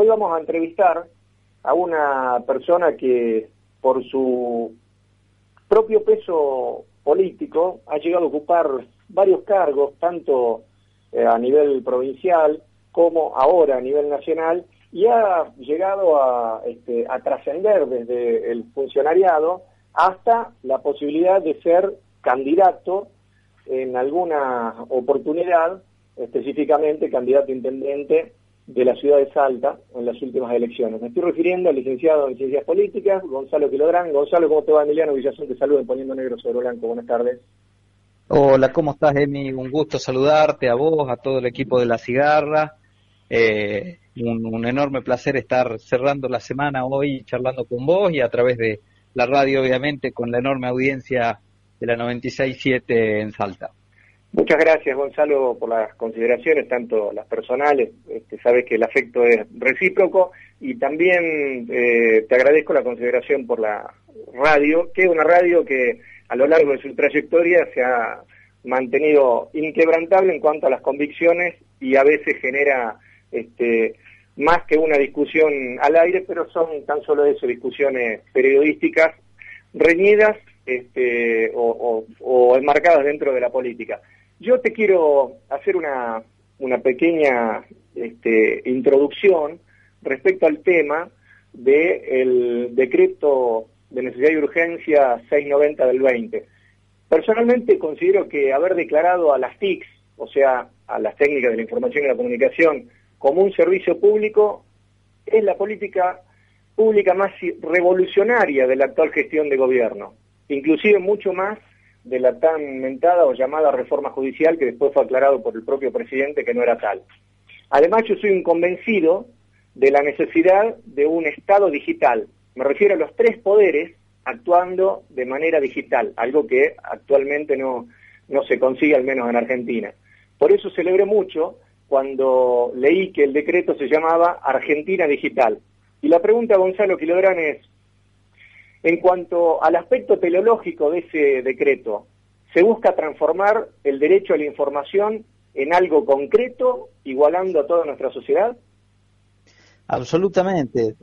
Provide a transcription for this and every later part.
hoy vamos a entrevistar a una persona que por su propio peso político ha llegado a ocupar varios cargos, tanto eh, a nivel provincial como ahora a nivel nacional, y ha llegado a, este, a trascender desde el funcionariado hasta la posibilidad de ser candidato en alguna oportunidad, específicamente candidato intendente de la ciudad de Salta en las últimas elecciones. Me estoy refiriendo al licenciado en Ciencias Políticas, Gonzalo Quilodrán. Gonzalo, ¿cómo te va? Emiliano Villazón te saluda Poniendo Negro sobre Blanco. Buenas tardes. Hola, ¿cómo estás, Emi? Un gusto saludarte a vos, a todo el equipo de La Cigarra. Eh, un, enorme placer estar cerrando la semana hoy charlando con vos y a través de la radio, obviamente, con la enorme audiencia de la 96.7 en Salta. Muchas gracias, Gonzalo, por las consideraciones, tanto las personales, este, sabes que el afecto es recíproco, y también eh, te agradezco la consideración por la radio, que es una radio que a lo largo de su trayectoria se ha mantenido inquebrantable en cuanto a las convicciones y a veces genera este, más que una discusión al aire, pero son tan solo eso, discusiones periodísticas reñidas este, o enmarcadas dentro de la política. Yo te quiero hacer una, pequeña este, introducción respecto al tema del decreto de necesidad y urgencia 690 del 20. Personalmente considero que haber declarado a las TICs, o sea, a las técnicas de la información y la comunicación, como un servicio público, es la política pública más revolucionaria de la actual gestión de gobierno, inclusive mucho más de la tan mentada o llamada reforma judicial que después fue aclarado por el propio presidente que no era tal. Además, yo soy un convencido de la necesidad de un Estado digital. Me refiero a los tres poderes actuando de manera digital, algo que actualmente no, no se consigue, al menos en Argentina. Por eso celebré mucho cuando leí que el decreto se llamaba Argentina Digital. Y la pregunta, Gonzalo Quilodrán, es, en cuanto al aspecto teleológico de ese decreto, se busca transformar el derecho a la información en algo concreto, igualando a toda nuestra sociedad? Absolutamente.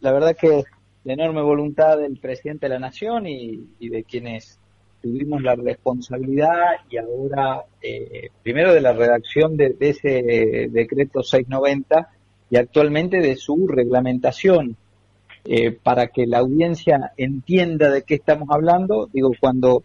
La, verdad que la enorme voluntad del presidente de la Nación y, de quienes tuvimos la responsabilidad y ahora, eh, primero de la redacción de, de ese decreto 690 y actualmente de su reglamentación eh, para que la audiencia entienda de qué estamos hablando, digo, cuando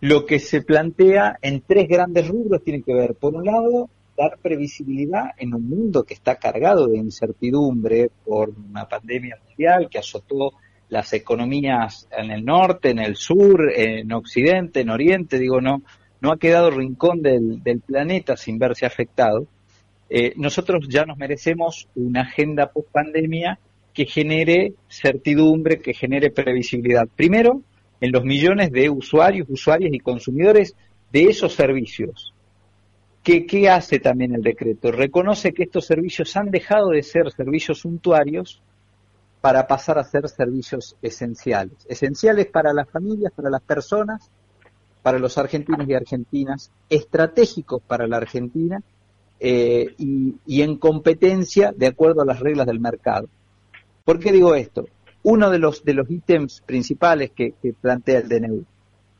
lo que se plantea en tres grandes rubros tiene que ver, por un lado, dar previsibilidad en un mundo que está cargado de incertidumbre por una pandemia mundial que azotó las economías en el norte, en el sur, en occidente, en oriente, digo, no, no ha quedado rincón del, del planeta sin verse afectado. Eh, nosotros ya nos merecemos una agenda post pandemia que genere certidumbre, que genere previsibilidad. Primero, en los millones de usuarios, usuarias y consumidores de esos servicios. ¿Qué, ¿Qué hace también el decreto? Reconoce que estos servicios han dejado de ser servicios suntuarios para pasar a ser servicios esenciales. Esenciales para las familias, para las personas, para los argentinos y argentinas, estratégicos para la Argentina eh, y en competencia de acuerdo a las reglas del mercado. ¿Por qué digo esto? Uno de los, de los ítems principales que, plantea el DNU,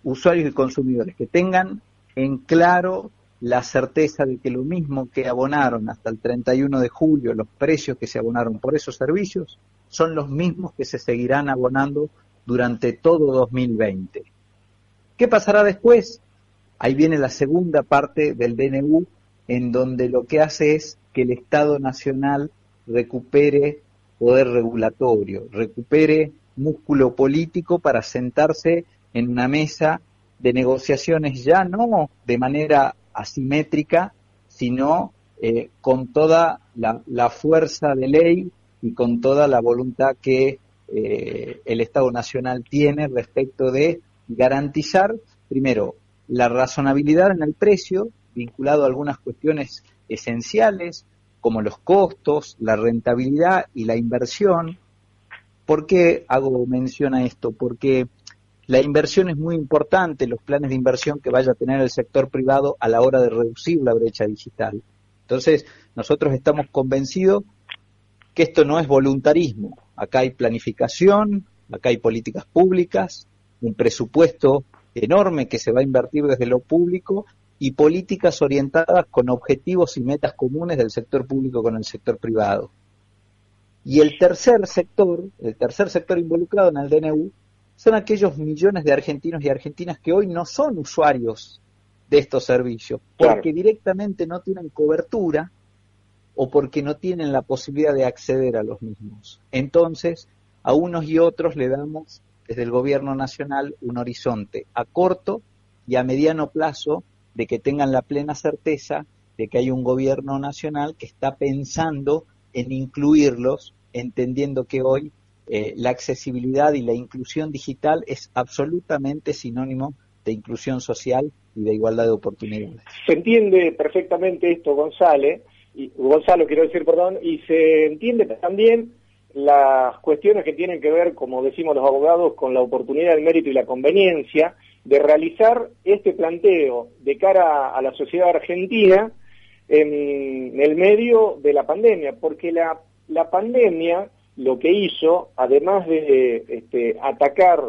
usuarios y consumidores, que tengan en claro la certeza de que lo mismo que abonaron hasta el 31 de julio, los precios que se abonaron por esos servicios, son los mismos que se seguirán abonando durante todo 2020. ¿Qué pasará después? Ahí viene la segunda parte del DNU, en donde lo que hace es que el Estado Nacional recupere poder regulatorio, recupere músculo político para sentarse en una mesa de negociaciones ya no de manera asimétrica, sino eh, con toda la, fuerza de ley y con toda la voluntad que eh, el Estado Nacional tiene respecto de garantizar, primero, la razonabilidad en el precio, vinculado a algunas cuestiones esenciales, como los costos, la rentabilidad y la inversión. ¿Por qué hago mención a esto? Porque la inversión es muy importante, los planes de inversión que vaya a tener el sector privado a la hora de reducir la brecha digital. Entonces, nosotros estamos convencidos que esto no es voluntarismo, acá hay planificación, acá hay políticas públicas, un presupuesto enorme que se va a invertir desde lo público y políticas orientadas con objetivos y metas comunes del sector público con el sector privado. Y el tercer sector, el tercer sector involucrado en el DNU, son aquellos millones de argentinos y argentinas que hoy no son usuarios de estos servicios, porque directamente no tienen cobertura o porque no tienen la posibilidad de acceder a los mismos. Entonces, a unos y otros le damos desde el gobierno nacional un horizonte a corto y a mediano plazo de que tengan la plena certeza de que hay un gobierno nacional que está pensando en incluirlos, entendiendo que hoy eh, la accesibilidad y la inclusión digital es absolutamente sinónimo de inclusión social y de igualdad de oportunidades. Se entiende perfectamente esto, González, y, Gonzalo quiero decir, perdón, y se entiende también las cuestiones que tienen que ver, como decimos los abogados, con la oportunidad, el mérito y la conveniencia de realizar este planteo de cara a la sociedad argentina en el medio de la pandemia, porque la, la pandemia lo que hizo, además de este, atacar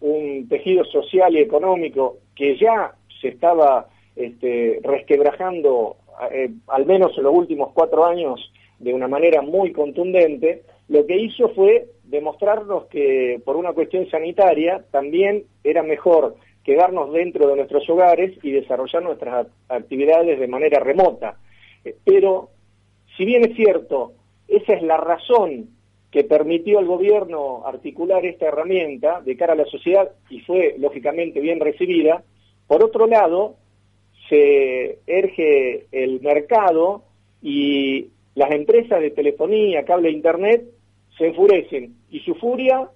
un tejido social y económico que ya se estaba este, resquebrajando, eh, al menos en los últimos cuatro años, de una manera muy contundente, lo que hizo fue demostrarnos que por una cuestión sanitaria también era mejor quedarnos dentro de nuestros hogares y desarrollar nuestras actividades de manera remota. Eh, pero, si bien es cierto, esa es la razón que permitió al gobierno articular esta herramienta de cara a la sociedad y fue lógicamente bien recibida, por otro lado, se erge el mercado y las empresas de telefonía, cable e internet se enfurecen y su furia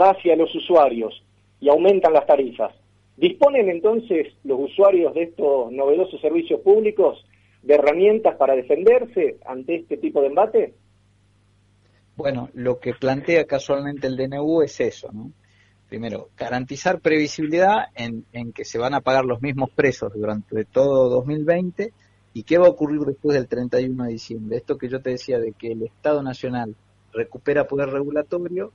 va hacia los usuarios y aumentan las tarifas. ¿Disponen entonces los usuarios de estos novedosos servicios públicos de herramientas para defenderse ante este tipo de embate? Bueno, lo que plantea casualmente el DNU es eso, ¿no? Primero, garantizar previsibilidad en, en que se van a pagar los mismos precios durante todo 2020 ¿Y qué va a ocurrir después del 31 de diciembre? Esto que yo te decía de que el Estado Nacional recupera poder regulatorio,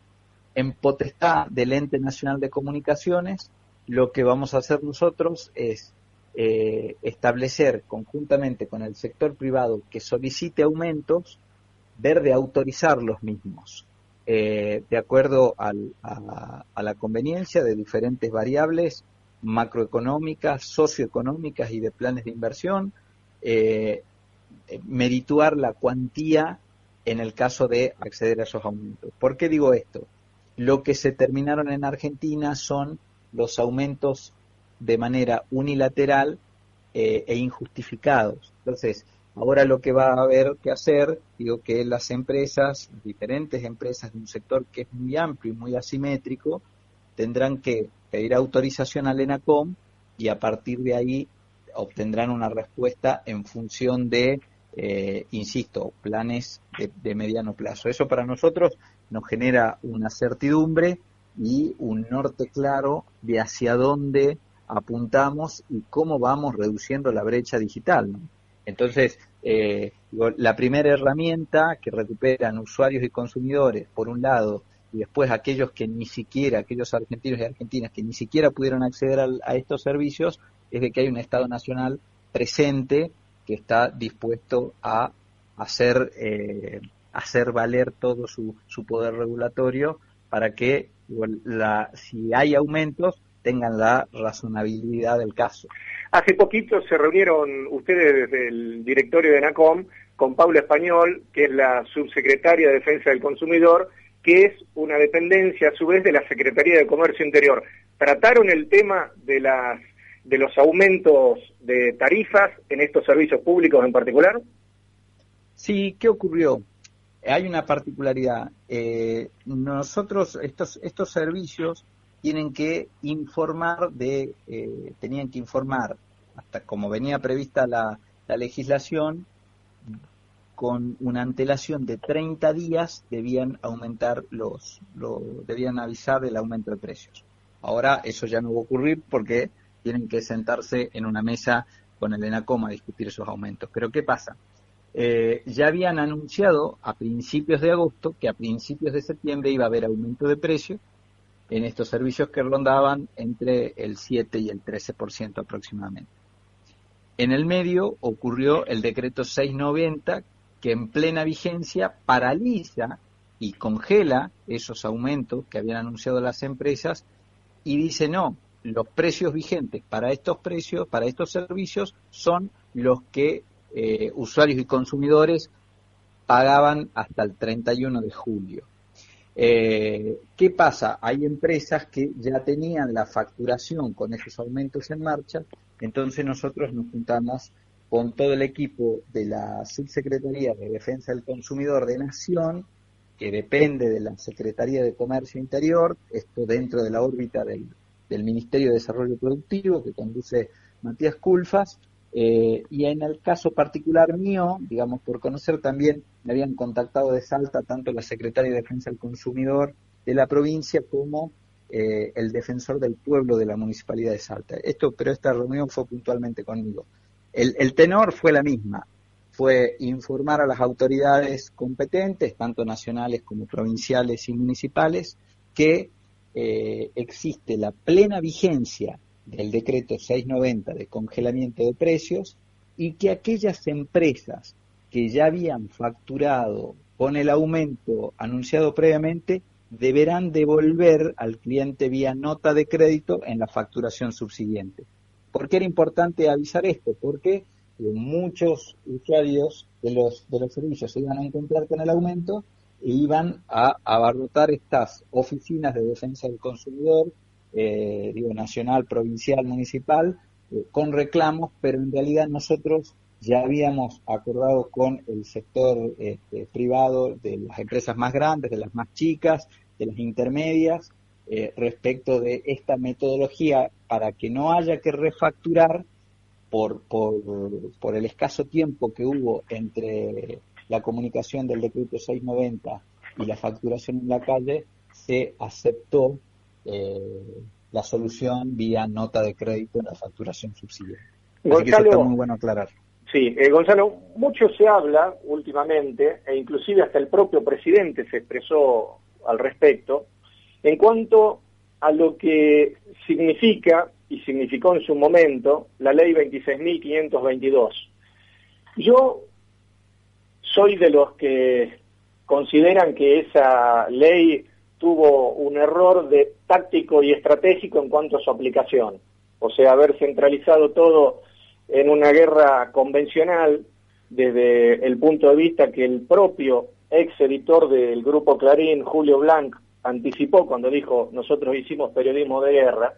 en potestad del Ente Nacional de Comunicaciones, lo que vamos a hacer nosotros es eh, establecer conjuntamente con el sector privado que solicite aumentos, ver de autorizar los mismos, eh, de acuerdo a, la conveniencia de diferentes variables macroeconómicas, socioeconómicas y de planes de inversión, eh, merituar la cuantía en el caso de acceder a esos aumentos. ¿Por qué digo esto? Lo que se terminaron en Argentina son los aumentos de manera unilateral eh, e injustificados. Entonces, ahora lo que va a haber que hacer, digo que las empresas, diferentes empresas de un sector que es muy amplio y muy asimétrico, tendrán que pedir autorización al ENACOM y a partir de ahí obtendrán una respuesta en función de, eh, insisto, planes de, mediano plazo. Eso para nosotros nos genera una certidumbre y un norte claro de hacia dónde apuntamos y cómo vamos reduciendo la brecha digital. Entonces, eh, la primera herramienta que recuperan usuarios y consumidores, por un lado, y después aquellos que ni siquiera, aquellos argentinos y argentinas que ni siquiera pudieron acceder a estos servicios, es de que hay un Estado Nacional presente que está dispuesto a hacer, eh, hacer valer todo su, su poder regulatorio para que la, si hay aumentos tengan la razonabilidad del caso. Hace poquito se reunieron ustedes desde el directorio de NACOM con Paula Español, que es la subsecretaria de Defensa del Consumidor, que es una dependencia a su vez de la Secretaría de Comercio Interior. Trataron el tema de las de los aumentos de tarifas en estos servicios públicos en particular? Sí, ¿qué ocurrió? Hay una particularidad. Eh, nosotros, estos, estos servicios tienen que informar de, eh, tenían que informar, hasta como venía prevista la, la legislación, con una antelación de 30 días debían aumentar los, lo, debían avisar del aumento de precios. Ahora eso ya no va a ocurrir porque tienen que sentarse en una mesa con el ENACOM a discutir esos aumentos. Pero ¿qué pasa? Eh, ya habían anunciado a principios de agosto que a principios de septiembre iba a haber aumento de precio en estos servicios que rondaban entre el 7 y el 13% aproximadamente. En el medio ocurrió el decreto 690 que en plena vigencia paraliza y congela esos aumentos que habían anunciado las empresas y dice no, los precios vigentes para estos precios, para estos servicios, son los que eh, usuarios y consumidores pagaban hasta el 31 de julio. Eh, ¿Qué pasa? Hay empresas que ya tenían la facturación con esos aumentos en marcha, entonces nosotros nos juntamos con todo el equipo de la Subsecretaría de Defensa del Consumidor de Nación, que depende de la Secretaría de Comercio Interior, esto dentro de la órbita del del Ministerio de Desarrollo Productivo, que conduce Matías Culfas, eh, y en el caso particular mío, digamos, por conocer también, me habían contactado de Salta tanto la Secretaria de Defensa del Consumidor de la provincia como eh, el defensor del pueblo de la Municipalidad de Salta. Esto, pero esta reunión fue puntualmente conmigo. El, el tenor fue la misma, fue informar a las autoridades competentes, tanto nacionales como provinciales y municipales, que eh, existe la plena vigencia del decreto 690 de congelamiento de precios y que aquellas empresas que ya habían facturado con el aumento anunciado previamente deberán devolver al cliente vía nota de crédito en la facturación subsiguiente. ¿Por qué era importante avisar esto? Porque muchos usuarios de los, de los servicios se iban a encontrar con el aumento e iban a abarrotar estas oficinas de defensa del consumidor, eh, digo, nacional, provincial, municipal, eh, con reclamos, pero en realidad nosotros ya habíamos acordado con el sector este, privado de las empresas más grandes, de las más chicas, de las intermedias, eh, respecto de esta metodología para que no haya que refacturar por, por, por el escaso tiempo que hubo entre la comunicación del decreto 690 y la facturación en la calle, se aceptó eh, la solución vía nota de crédito en la facturación subsidiaria. Gonzalo, está muy bueno aclarar. Sí, eh, Gonzalo, mucho se habla últimamente, e inclusive hasta el propio presidente se expresó al respecto, en cuanto a lo que significa y significó en su momento la ley 26.522. Yo soy de los que consideran que esa ley tuvo un error de táctico y estratégico en cuanto a su aplicación. O sea, haber centralizado todo en una guerra convencional desde el punto de vista que el propio ex editor del grupo Clarín, Julio Blanc, anticipó cuando dijo nosotros hicimos periodismo de guerra,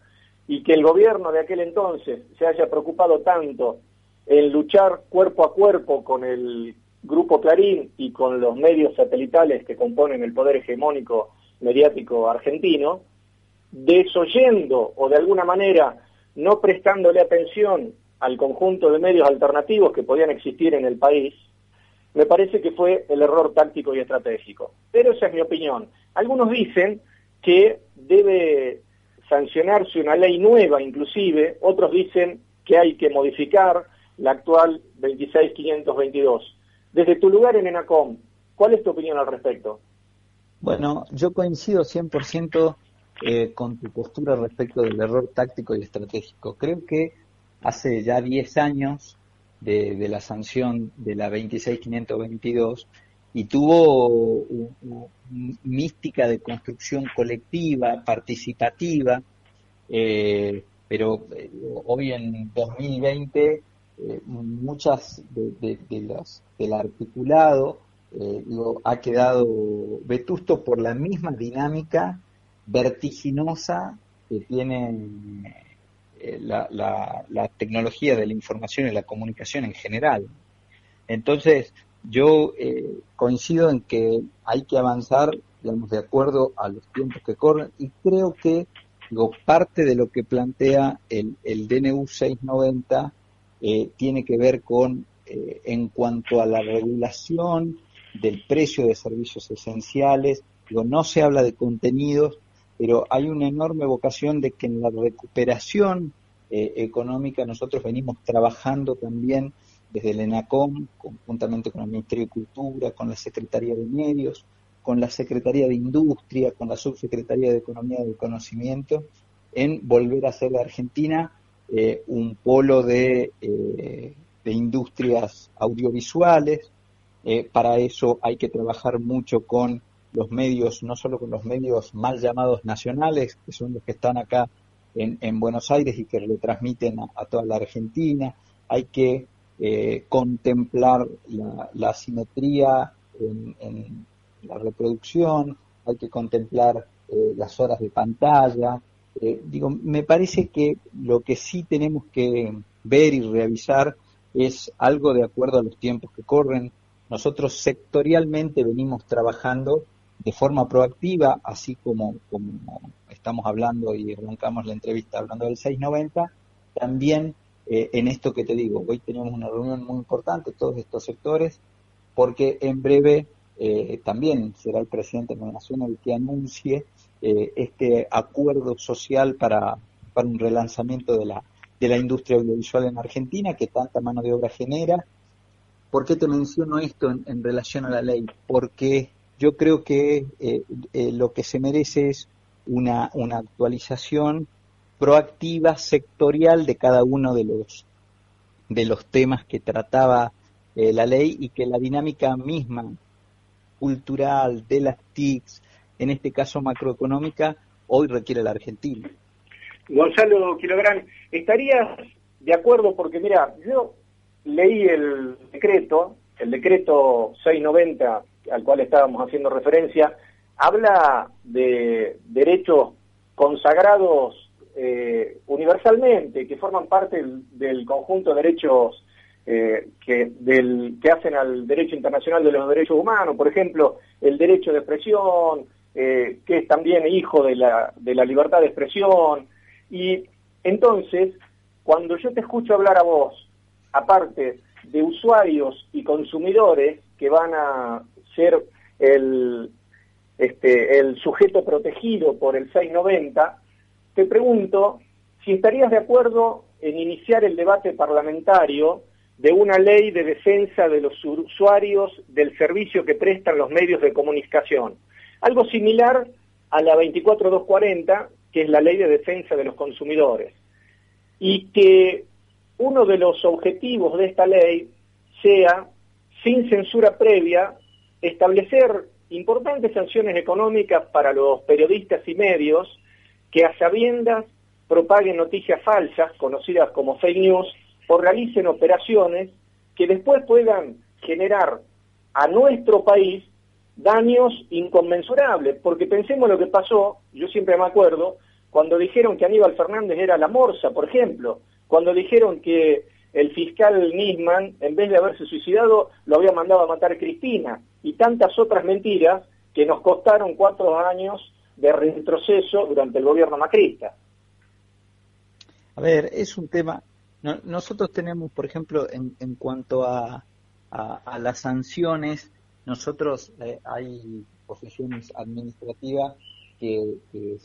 y que el gobierno de aquel entonces se haya preocupado tanto en luchar cuerpo a cuerpo con el Grupo Clarín y con los medios satelitales que componen el poder hegemónico mediático argentino, desoyendo o de alguna manera no prestándole atención al conjunto de medios alternativos que podían existir en el país, me parece que fue el error táctico y estratégico. Pero esa es mi opinión. Algunos dicen que debe sancionarse una ley nueva inclusive, otros dicen que hay que modificar la actual 26522. Desde tu lugar en ENACOM, ¿cuál es tu opinión al respecto? Bueno, yo coincido 100% eh, con tu postura respecto del error táctico y estratégico. Creo que hace ya 10 años de, la sanción de la 26522 y tuvo una mística de construcción colectiva, participativa, eh, pero eh, hoy en 2020 eh, muchas de, de, los, del articulado eh, ha quedado vetusto por la misma dinámica vertiginosa que tiene eh, la, tecnología de la información y la comunicación en general. Entonces, yo coincido en que hay que avanzar, digamos, de acuerdo a los tiempos que corren y creo que digo, parte de lo que plantea el, el DNU 690 eh, tiene que ver con, eh, en cuanto a la regulación del precio de servicios esenciales, digo, no se habla de contenidos, pero hay una enorme vocación de que en la recuperación eh, económica nosotros venimos trabajando también desde el ENACOM, conjuntamente con el Ministerio de Cultura, con la Secretaría de Medios, con la Secretaría de Industria, con la Subsecretaría de Economía y Conocimiento, en volver a ser de Argentina eh, un polo de, eh, de industrias audiovisuales. Eh, para eso hay que trabajar mucho con los medios, no solo con los medios mal llamados nacionales, que son los que están acá en, Buenos Aires y que le transmiten a, toda la Argentina. Hay que contemplar la, simetría en, la reproducción, hay que contemplar las horas de pantalla, eh, digo, me parece que lo que sí tenemos que ver y revisar es algo de acuerdo a los tiempos que corren. Nosotros sectorialmente venimos trabajando de forma proactiva, así como, como estamos hablando y arrancamos la entrevista hablando del 690, también eh, en esto que te digo, hoy tenemos una reunión muy importante, todos estos sectores, porque en breve eh, también será el presidente de la Nación el que anuncie eh, este acuerdo social para, para un relanzamiento de la, de la industria audiovisual en Argentina que tanta mano de obra genera. ¿Por qué te menciono esto en, relación a la ley? Porque yo creo que eh, eh, lo que se merece es una, actualización proactiva, sectorial de cada uno de los, de los temas que trataba la ley y que la dinámica misma cultural de las TICs, en este caso macroeconómica, hoy requiere la Argentina. Gonzalo Quilográn, ¿estarías de acuerdo? Porque mira, yo leí el decreto, el decreto 690 al cual estábamos haciendo referencia, habla de derechos consagrados eh, universalmente, que forman parte del, conjunto de derechos eh, que, hacen al derecho internacional de los derechos humanos, por ejemplo, el derecho de expresión, eh, que es también hijo de la libertad de expresión. Y entonces, cuando yo te escucho hablar a vos, aparte de usuarios y consumidores que van a ser el, este, sujeto protegido por el 690, te pregunto si estarías de acuerdo en iniciar el debate parlamentario de una ley de defensa de los usuarios del servicio que prestan los medios de comunicación. Algo similar a la 24240, que es la ley de defensa de los consumidores. Y que uno de los objetivos de esta ley sea, sin censura previa, establecer importantes sanciones económicas para los periodistas y medios que a sabiendas propaguen noticias falsas, conocidas como fake news, o realicen operaciones que después puedan generar a nuestro país daños inconmensurables, porque pensemos lo que pasó, yo siempre me acuerdo, cuando dijeron que Aníbal Fernández era la morsa, por ejemplo, cuando dijeron que el fiscal Nisman, en vez de haberse suicidado, lo había mandado a matar a Cristina, y tantas otras mentiras que nos costaron cuatro años de retroceso durante el gobierno macrista. A ver, es un tema, nosotros tenemos, por ejemplo, en, en cuanto a, a las sanciones, nosotros eh, hay posiciones administrativas que,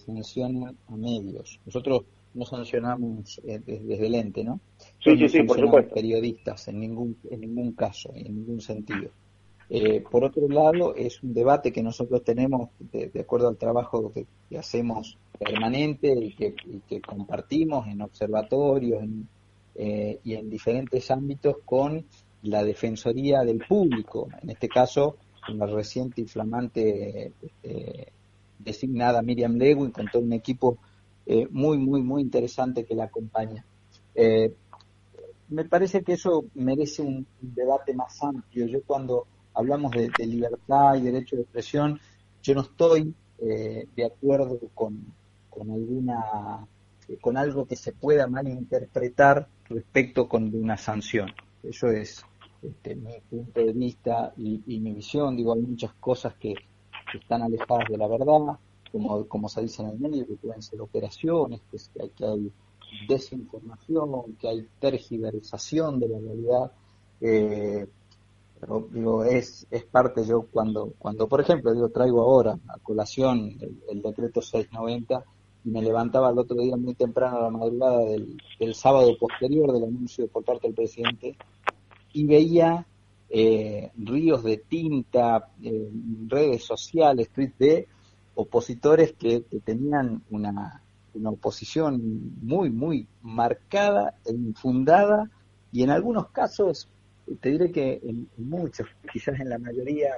sancionan a medios. Nosotros no sancionamos eh, desde el ente, ¿no? Sí, sí, sí, por supuesto. periodistas en ningún, en ningún caso, en ningún sentido. Eh, por otro lado, es un debate que nosotros tenemos de, acuerdo al trabajo que, hacemos permanente y que, que, compartimos en observatorios y en diferentes ámbitos con la Defensoría del Público, en este caso con la reciente y flamante eh, designada Miriam Lewin, con todo un equipo eh, muy, muy, muy interesante que la acompaña. Eh, me parece que eso merece un, debate más amplio. Yo cuando hablamos de, libertad y derecho de expresión, yo no estoy de acuerdo con, con alguna con algo que se pueda malinterpretar respecto con una sanción. Eso es este, mi punto de vista y, mi visión. Digo, hay muchas cosas que, están alejadas de la verdad, como, como se dice en el medio, que pueden ser operaciones, que, hay, que hay desinformación, que hay tergiversación de la realidad. Eh, digo, es, es parte yo cuando, cuando por ejemplo, digo, traigo ahora a colación el, decreto 690 y me levantaba el otro día muy temprano a la madrugada del, sábado posterior del anuncio por parte del presidente y veía eh, ríos de tinta, redes sociales, tweets de opositores que, tenían una, una, oposición muy, muy marcada e infundada y en algunos casos, te diré que en, muchos, quizás en la mayoría,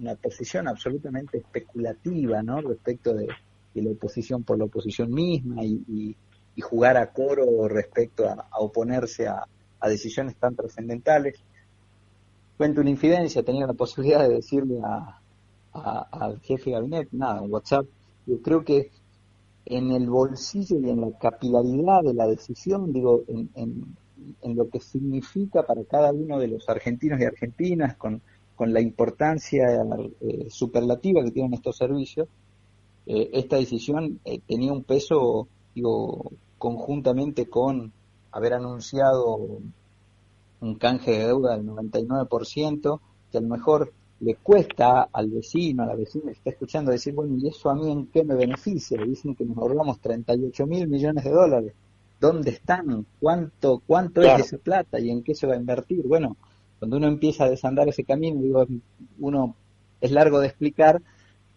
una posición absolutamente especulativa ¿no? respecto de, la oposición por la oposición misma y, jugar a coro respecto a, oponerse a, a decisiones tan trascendentales cuento una infidencia, tenía la posibilidad de decirle al jefe de gabinete, nada, en WhatsApp, yo creo que en el bolsillo y en la capilaridad de la decisión, digo, en, lo que significa para cada uno de los argentinos y argentinas, con, la importancia eh, superlativa que tienen estos servicios, eh, esta decisión eh, tenía un peso, digo, conjuntamente con haber anunciado un canje de deuda del 99%, que a lo mejor le cuesta al vecino, a la vecina que está escuchando decir, bueno, ¿y eso a mí en qué me beneficia? Dicen que nos ahorramos 38 mil millones de dólares. ¿Dónde están? ¿Cuánto, cuánto es esa plata y en qué se va a invertir? Bueno, cuando uno empieza a desandar ese camino, digo, uno es largo de explicar,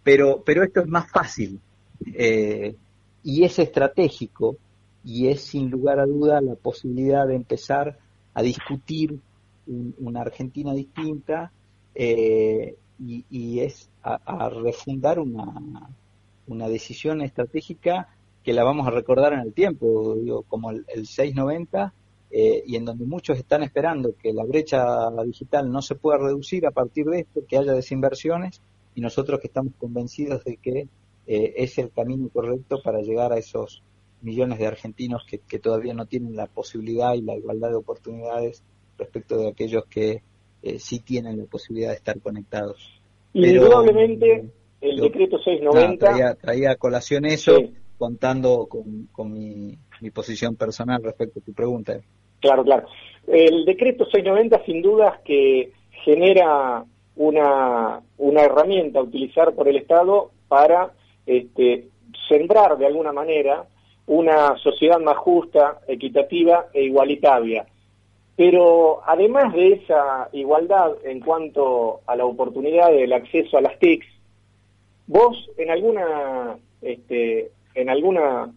pero, pero esto es más fácil eh, y es estratégico y es sin lugar a duda la posibilidad de empezar a discutir una Argentina distinta eh, y, es a, refundar una, una decisión estratégica que la vamos a recordar en el tiempo, digo, como el, 690, eh, y en donde muchos están esperando que la brecha digital no se pueda reducir a partir de esto, que haya desinversiones, y nosotros que estamos convencidos de que eh, es el camino correcto para llegar a esos millones de argentinos que, todavía no tienen la posibilidad y la igualdad de oportunidades respecto de aquellos que eh, sí tienen la posibilidad de estar conectados. Indudablemente, el decreto 690... traía, a colación eso, contando con, mi, posición personal respecto a tu pregunta. Claro, claro. El decreto 690 sin dudas que genera una, una herramienta a utilizar por el Estado para este, sembrar de alguna manera una sociedad más justa, equitativa e igualitaria. Pero además de esa igualdad en cuanto a la oportunidad del acceso a las TICs, vos en alguna, este, en alguna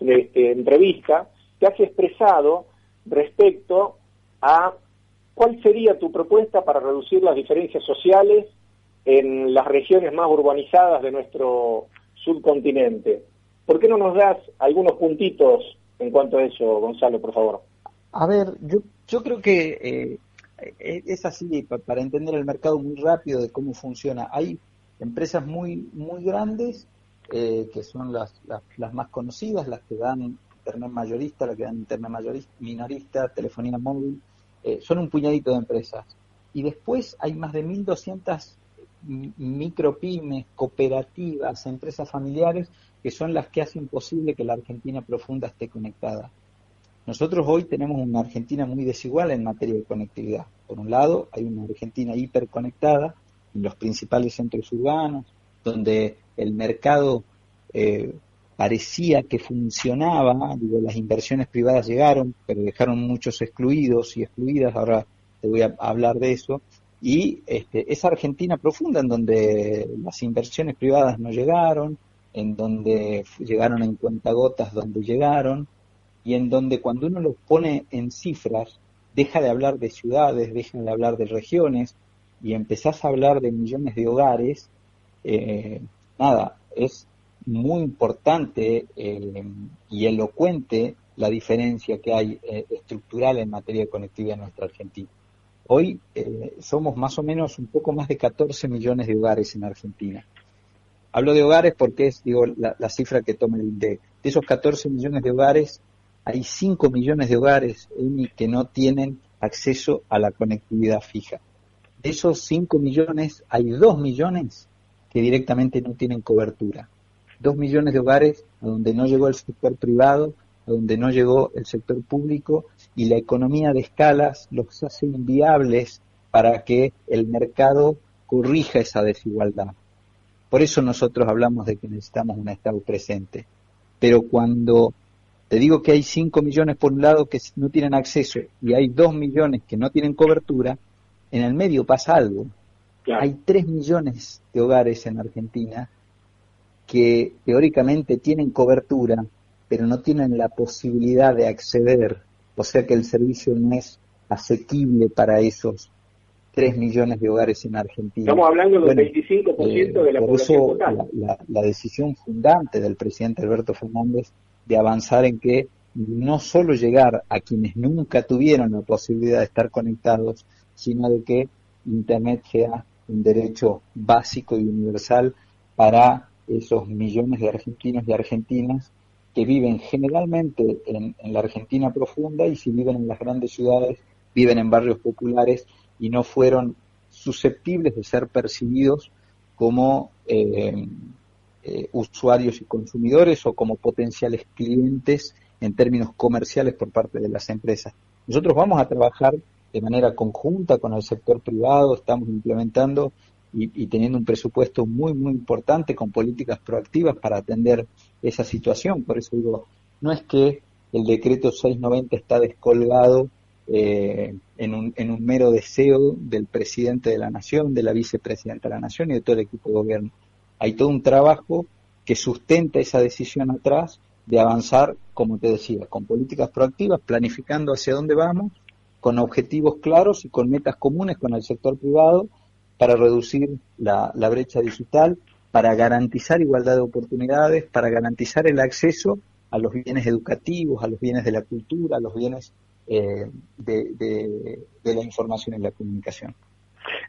este, entrevista te has expresado respecto a cuál sería tu propuesta para reducir las diferencias sociales en las regiones más urbanizadas de nuestro subcontinente. ¿Por qué no nos das algunos puntitos en cuanto a eso, Gonzalo, por favor? A ver, yo, yo creo que eh, e, es así, para entender el mercado muy rápido de cómo funciona. Hay empresas muy, muy grandes, eh, que son las, las, más conocidas, las que dan internet mayorista, las que dan internet mayorista, minorista, telefonía móvil, eh, son un puñadito de empresas. Y después hay más de 1.200 micropymes, cooperativas, empresas familiares que son las que hacen posible que la Argentina profunda esté conectada. Nosotros hoy tenemos una Argentina muy desigual en materia de conectividad. Por un lado, hay una Argentina hiperconectada en los principales centros urbanos, donde el mercado eh, parecía que funcionaba, digo, las inversiones privadas llegaron, pero dejaron muchos excluidos y excluidas, ahora te voy a hablar de eso, y este, esa Argentina profunda en donde las inversiones privadas no llegaron, en donde llegaron en cuentagotas donde llegaron y en donde cuando uno los pone en cifras deja de hablar de ciudades, deja de hablar de regiones y empezás a hablar de millones de hogares, eh, nada, es muy importante eh, y elocuente la diferencia que hay eh, estructural en materia de conectividad en nuestra Argentina. Hoy somos más o menos un poco más de 14 millones de hogares en Argentina. Hablo de hogares porque es digo, la, cifra que toma el INDEC. De esos 14 millones de hogares, hay 5 millones de hogares que no tienen acceso a la conectividad fija. De esos 5 millones, hay 2 millones que directamente no tienen cobertura. 2 millones de hogares a donde no llegó el sector privado, a donde no llegó el sector público y la economía de escalas los hace inviables para que el mercado corrija esa desigualdad. Por eso nosotros hablamos de que necesitamos un Estado presente. Pero cuando te digo que hay 5 millones por un lado que no tienen acceso y hay 2 millones que no tienen cobertura, en el medio pasa algo. Hay 3 millones de hogares en Argentina que teóricamente tienen cobertura, pero no tienen la posibilidad de acceder, o sea que el servicio no es asequible para esos 3 millones de hogares en Argentina. Estamos hablando del 25% eh, de la población total. la, decisión fundante del presidente Alberto Fernández de avanzar en que no solo llegar a quienes nunca tuvieron la posibilidad de estar conectados, sino de que Internet sea un derecho básico y universal para esos millones de argentinos y argentinas que viven generalmente en, la Argentina profunda y si viven en las grandes ciudades, viven en barrios populares y no fueron susceptibles de ser percibidos como eh, eh, usuarios y consumidores o como potenciales clientes en términos comerciales por parte de las empresas. Nosotros vamos a trabajar de manera conjunta con el sector privado, estamos implementando y, teniendo un presupuesto muy, muy importante con políticas proactivas para atender esa situación. Por eso digo, no es que el decreto 690 está descolgado eh, en, un, en un mero deseo del presidente de la nación, de la vicepresidenta de la nación y de todo el equipo de gobierno hay todo un trabajo que sustenta esa decisión atrás de avanzar, como te decía, con políticas proactivas, planificando hacia dónde vamos, con objetivos claros y con metas comunes con el sector privado para reducir la, brecha digital, para garantizar igualdad de oportunidades, para garantizar el acceso a los bienes educativos, a los bienes de la cultura, a los bienes eh, de la información y la comunicación.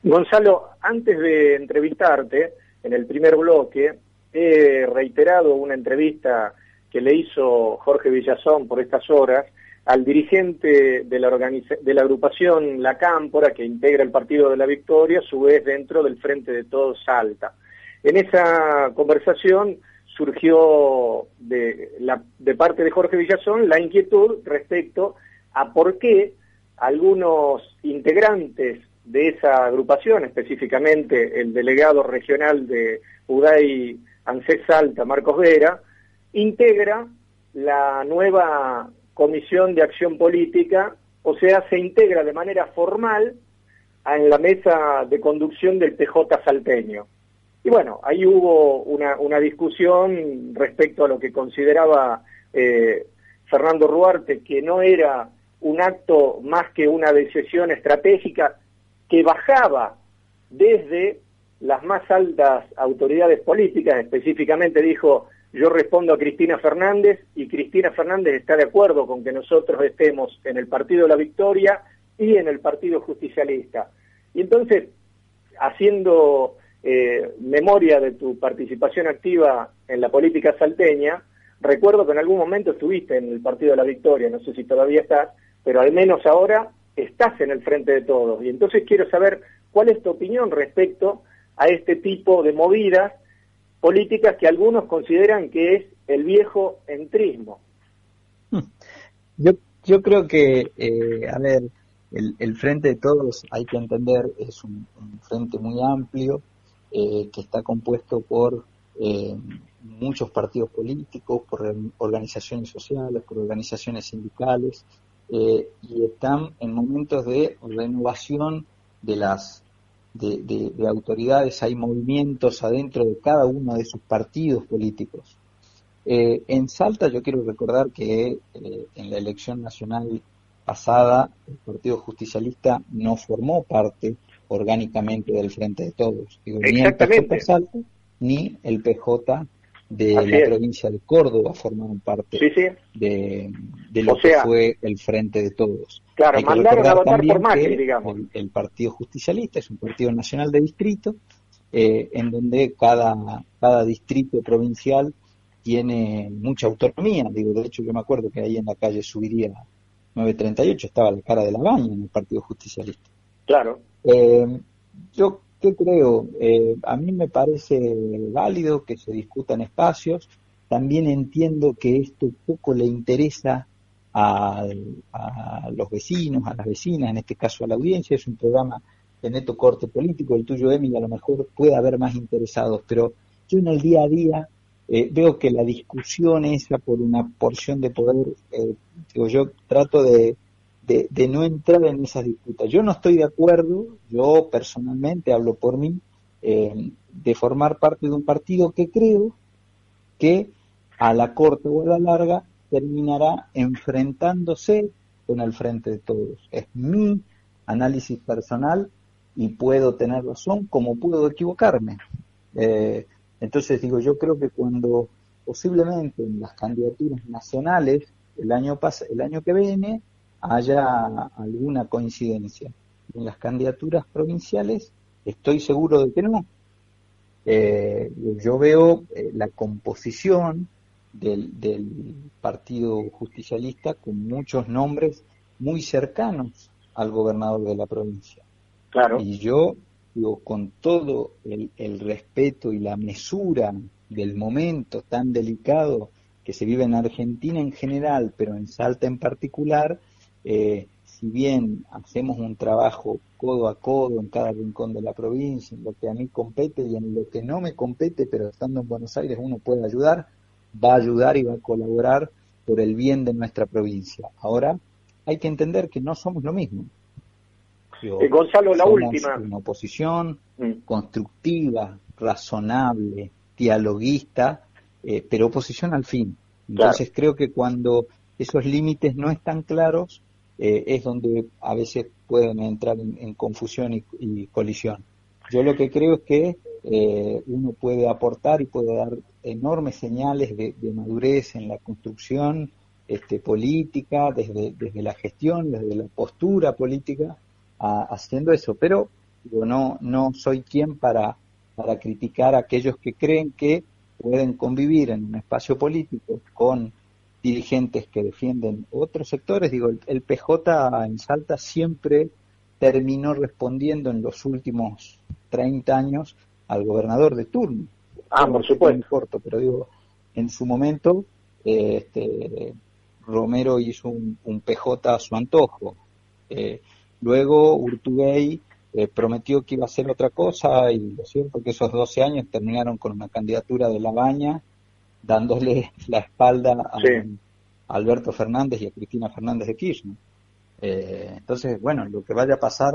Gonzalo, antes de entrevistarte, en el primer bloque, he reiterado una entrevista que le hizo Jorge Villazón por estas horas al dirigente de la, agrupación La Cámpora, que integra el Partido de la Victoria, a su vez dentro del Frente de Todos Salta. En esa conversación surgió de parte de Jorge Villazón la inquietud respecto a por qué algunos integrantes de esa agrupación, específicamente el delegado regional de UDAI ANSES Salta, Marcos Vera, integra la nueva Comisión de Acción Política, o sea, se integra de manera formal en la mesa de conducción del PJ salteño. Y bueno, ahí hubo una, discusión respecto a lo que consideraba eh, Fernando Ruarte, que no era un acto más que una decisión estratégica que bajaba desde las más altas autoridades políticas, específicamente dijo, yo respondo a Cristina Fernández y Cristina Fernández está de acuerdo con que nosotros estemos en el Partido de la Victoria y en el Partido Justicialista. Y entonces, haciendo eh, memoria de tu participación activa en la política salteña, recuerdo que en algún momento estuviste en el Partido de la Victoria, no sé si todavía estás, pero al menos ahora estás en el frente de todos. Y entonces quiero saber cuál es tu opinión respecto a este tipo de movidas políticas que algunos consideran que es el viejo entrismo. Hmm. Yo, yo creo que, eh, a ver, el, frente de todos, hay que entender, es un, frente muy amplio eh, que está compuesto por eh, muchos partidos políticos, por organizaciones sociales, por organizaciones sindicales, eh, y están en momentos de renovación de las de, autoridades, hay movimientos adentro de cada uno de sus partidos políticos. Eh, en Salta yo quiero recordar que eh, en la elección nacional pasada el Partido Justicialista no formó parte orgánicamente del Frente de Todos. ni el PJ Salta ni el PJ de la provincia de Córdoba formaron parte De, lo que fue el Frente de Todos. Claro, mandaron a votar por Macri, digamos. El, Partido Justicialista es un partido nacional de distrito, eh, en donde cada, cada distrito provincial tiene mucha autonomía. Digo, de hecho, yo me acuerdo que ahí en la calle Subiría 938 estaba la cara de la baña en el Partido Justicialista. Claro. Eh, yo ¿Qué creo? Eh, a mí me parece válido que se discutan espacios. También entiendo que esto poco le interesa a, los vecinos, a las vecinas, en este caso a la audiencia. Es un programa de neto corte político. El tuyo, Emi, a lo mejor puede haber más interesados, pero yo en el día a día eh, veo que la discusión esa por una porción de poder, eh, digo, yo trato de, de, no entrar en esas disputas. Yo no estoy de acuerdo, yo personalmente hablo por mí, de formar parte de un partido que creo que a la corta o a la larga terminará enfrentándose con el frente de todos. Es mi análisis personal y puedo tener razón como puedo equivocarme. Eh, entonces digo, yo creo que cuando posiblemente en las candidaturas nacionales el año el año que viene haya alguna coincidencia. En las candidaturas provinciales estoy seguro de que no. Eh, yo veo eh, la composición del, del, Partido Justicialista con muchos nombres muy cercanos al gobernador de la provincia. Claro. Y yo, digo, con todo el, el respeto y la mesura del momento tan delicado que se vive en Argentina en general, pero en Salta en particular, eh, si bien hacemos un trabajo codo a codo en cada rincón de la provincia, en lo que a mí compete y en lo que no me compete, pero estando en Buenos Aires uno puede ayudar, va a ayudar y va a colaborar por el bien de nuestra provincia. Ahora, hay que entender que no somos lo mismo. Eh, Gonzalo, la última. Una oposición mm. constructiva, razonable, dialoguista, eh, pero oposición al fin. Entonces creo que cuando esos límites no están claros, eh, es donde a veces pueden entrar en, confusión y, colisión. Yo lo que creo es que eh, uno puede aportar y puede dar enormes señales de, madurez en la construcción este, política, desde, desde la gestión, desde la postura política, haciendo eso. Pero yo no, no soy quien para, para criticar a aquellos que creen que pueden convivir en un espacio político con dirigentes que defienden otros sectores. Digo, el, PJ en Salta siempre terminó respondiendo en los últimos 30 años al gobernador de turno. Ah, por supuesto. corto, pero digo, en su momento eh, este, Romero hizo un, PJ a su antojo. Eh, luego Urtubey eh, prometió que iba a hacer otra cosa y lo cierto que esos 12 años terminaron con una candidatura de La Baña dándole la espalda a, Alberto Fernández y a Cristina Fernández de Kirchner. Eh, entonces, bueno, lo que vaya a pasar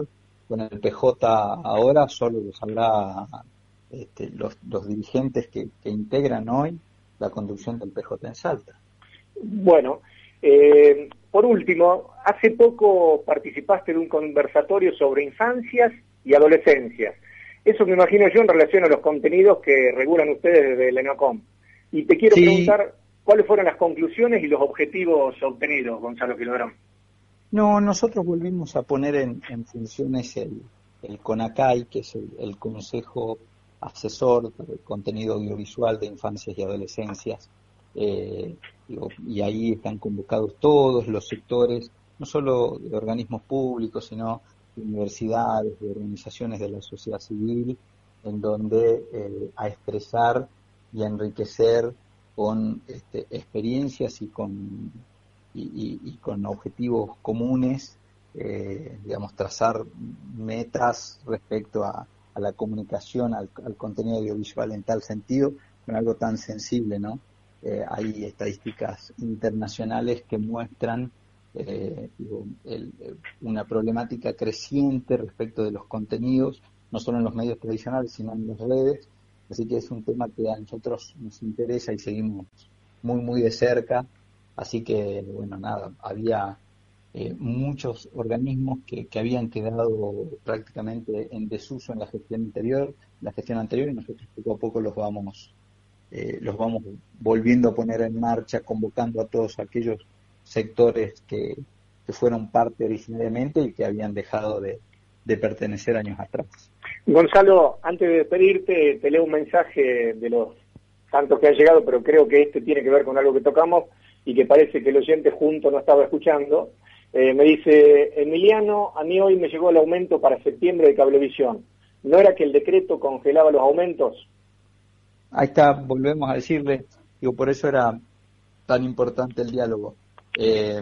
con el PJ ahora solo lo sabrá este, los, dirigentes que, integran hoy la conducción del PJ en Salta. Bueno, eh, por último, hace poco participaste de un conversatorio sobre infancias y adolescencias. Eso me imagino yo en relación a los contenidos que regulan ustedes desde el ENOCOM. Y te quiero preguntar cuáles fueron las conclusiones y los objetivos obtenidos, Gonzalo Quilodrón. No, nosotros volvimos a poner en, funciones el, el, CONACAI, que es el, Consejo Asesor del Contenido Audiovisual de Infancias y Adolescencias. Eh, y ahí están convocados todos los sectores, no solo de organismos públicos, sino de universidades, de organizaciones de la sociedad civil, en donde eh, a expresar y enriquecer con este, experiencias y con, y, con objetivos comunes, eh, digamos, trazar metas respecto a, la comunicación, al, contenido audiovisual en tal sentido, con algo tan sensible, ¿no? Eh, hay estadísticas internacionales que muestran eh, una problemática creciente respecto de los contenidos, no solo en los medios tradicionales, sino en las redes, Así que es un tema que a nosotros nos interesa y seguimos muy, muy de cerca. Así que, bueno, nada, había eh, muchos organismos que, habían quedado prácticamente en desuso en la gestión anterior, la gestión anterior y nosotros poco a poco los vamos, eh, los vamos volviendo a poner en marcha, convocando a todos aquellos sectores que, que fueron parte originariamente y que habían dejado de, de pertenecer años atrás. Gonzalo, antes de despedirte, te leo un mensaje de los tantos que han llegado, pero creo que este tiene que ver con algo que tocamos y que parece que el oyente junto no estaba escuchando. Eh, me dice, Emiliano, a mí hoy me llegó el aumento para septiembre de Cablevisión. ¿No era que el decreto congelaba los aumentos? Ahí está, volvemos a decirle, digo, por eso era tan importante el diálogo. Eh,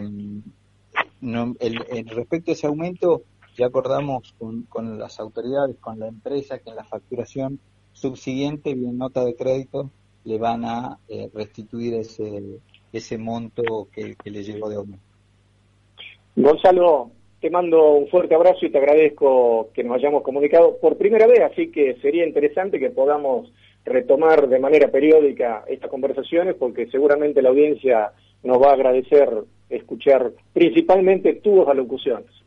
respecto a ese aumento, ya acordamos con, las autoridades, con la empresa, que en la facturación subsiguiente, bien nota de crédito, le van a eh, restituir ese, monto que, le llegó de ONU. Gonzalo, te mando un fuerte abrazo y te agradezco que nos hayamos comunicado por primera vez, así que sería interesante que podamos retomar de manera periódica estas conversaciones porque seguramente la audiencia nos va a agradecer escuchar principalmente tus alocuciones.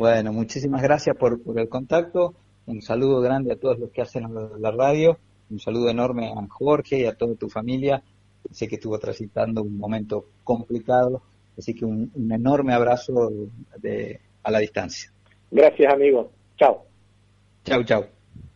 Bueno, muchísimas gracias por, por el contacto. Un saludo grande a todos los que hacen la radio. Un saludo enorme a Jorge y a toda tu familia. Sé que estuvo transitando un momento complicado, así que un, enorme abrazo de, a la distancia. Gracias, amigo. Chao. Chao, chao.